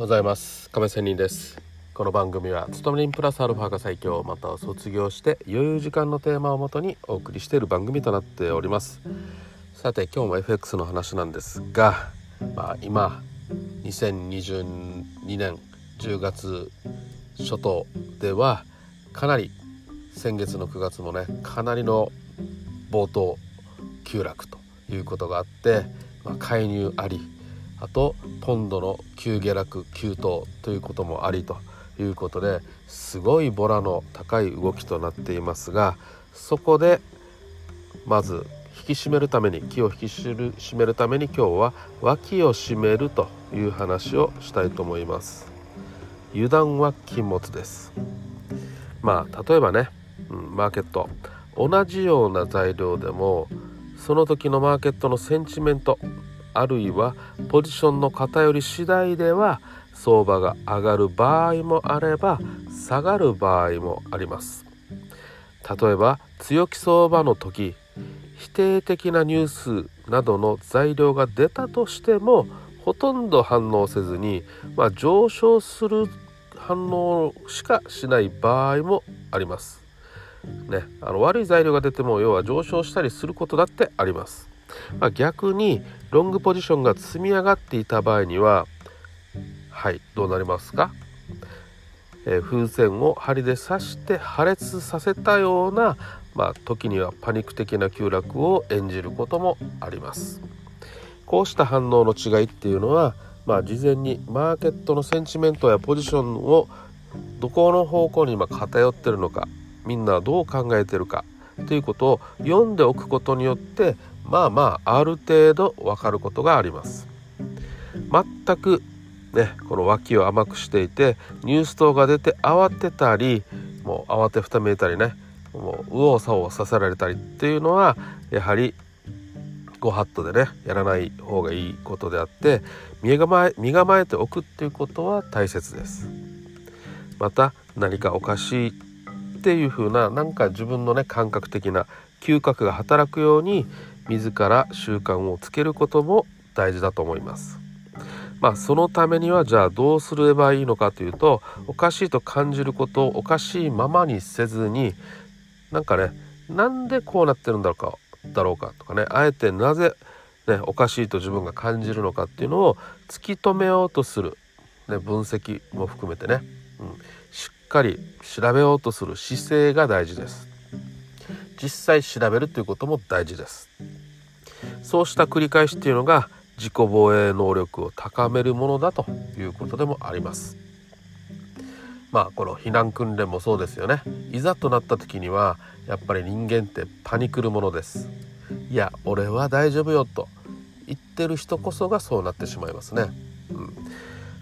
ございます。亀仙人です。この番組は勤め人プラスアルファが最強または卒業して余裕時間のテーマをもとにお送りしている番組となっております。さて今日も FX の話なんですが、まあ、今2022年10月初頭ではかなり先月の9月もねかなりの冒頭急落ということがあって、まあ、介入ありあとポンドの急下落急騰ということもありということですごいボラの高い動きとなっていますがそこでまず引き締めるために気を引き締めるために今日は脇を締めるという話をしたいと思います。油断は禁物です。まあ例えばね、うん、マーケット。同じような材料でもその時のマーケットのセンチメントあるいはポジションの偏り次第では相場が上がる場合もあれば下がる場合もあります例えば強気相場の時否定的なニュースなどの材料が出たとしてもほとんど反応せずに、まあ、上昇する反応しかしない場合もあります。ね、あの悪い材料が出ても要は上昇したりすることだってあります。まあ、逆にロングポジションが積み上がっていた場合にははいどうなりますか、えー、風船を針で刺して破裂させたような、まあ、時にはパニック的な急落を演じることもあります。こうした反応の違いっていうのは、まあ、事前にマーケットのセンチメントやポジションをどこの方向に今偏ってるのかみんなはどう考えてるかということを読んでおくことによってまあまあある程度わかることがあります。全くねこの脇を甘くしていてニュース等が出て慌てたりもう慌てふためいたりねもう右往左往させられたりっていうのはやはりご法度でねやらない方がいいことであって身構え身構えておくっていうことは大切です。また何かおかしいっていう風ななんか自分のね感覚的な嗅覚が働くように自ら習慣をつけることも大事だと思います。まあ、そのためにはじゃあどうすればいいのかというとおかしいと感じることをおかしいままにせずになんかねなんでこうなってるんだろうかだろうかとかねあえてなぜ、ね、おかしいと自分が感じるのかっていうのを突き止めようとする、ね、分析も含めてね、うん、しっかり調べようとする姿勢が大事です。実際調べるということも大事です。そうした繰り返しっていうのが自己防衛能力を高めるものだということでもあります。まあこの避難訓練もそうですよね。いざとなった時にはやっぱり人間ってパニクるものです。いや俺は大丈夫よと。言ってる人こそがそうなってしまいますね、うん、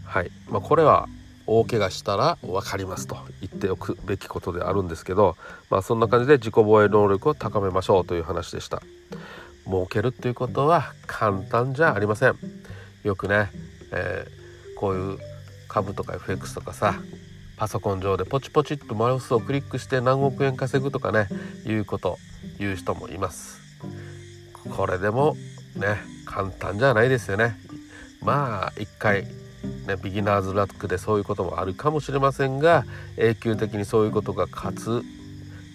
はい。まあ、これは大怪我したら分かりますと言っておくべきことであるんですけど、まあ、そんな感じで自己防衛能力を高めましょうという話でした。儲けるっていうことは簡単じゃありません。よくね、えー、こういう株とか FX とかさパソコン上でポチポチっとマウスをクリックして何億円稼ぐとかねいうこと言う人もいます。これでもね簡単じゃないですよね。まあ一回ね、ビギナーズラックでそういうこともあるかもしれませんが永久的にそういうことがかつ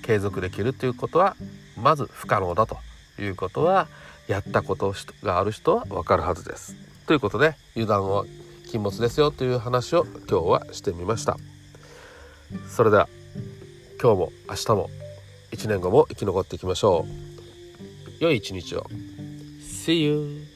継続できるということはまず不可能だということはやったことがある人は分かるはずです。ということで油断は禁物ですよという話を今日はしてみました。それでは今日も明日も1年後も生き残っていきましょう。良い一日を。See you!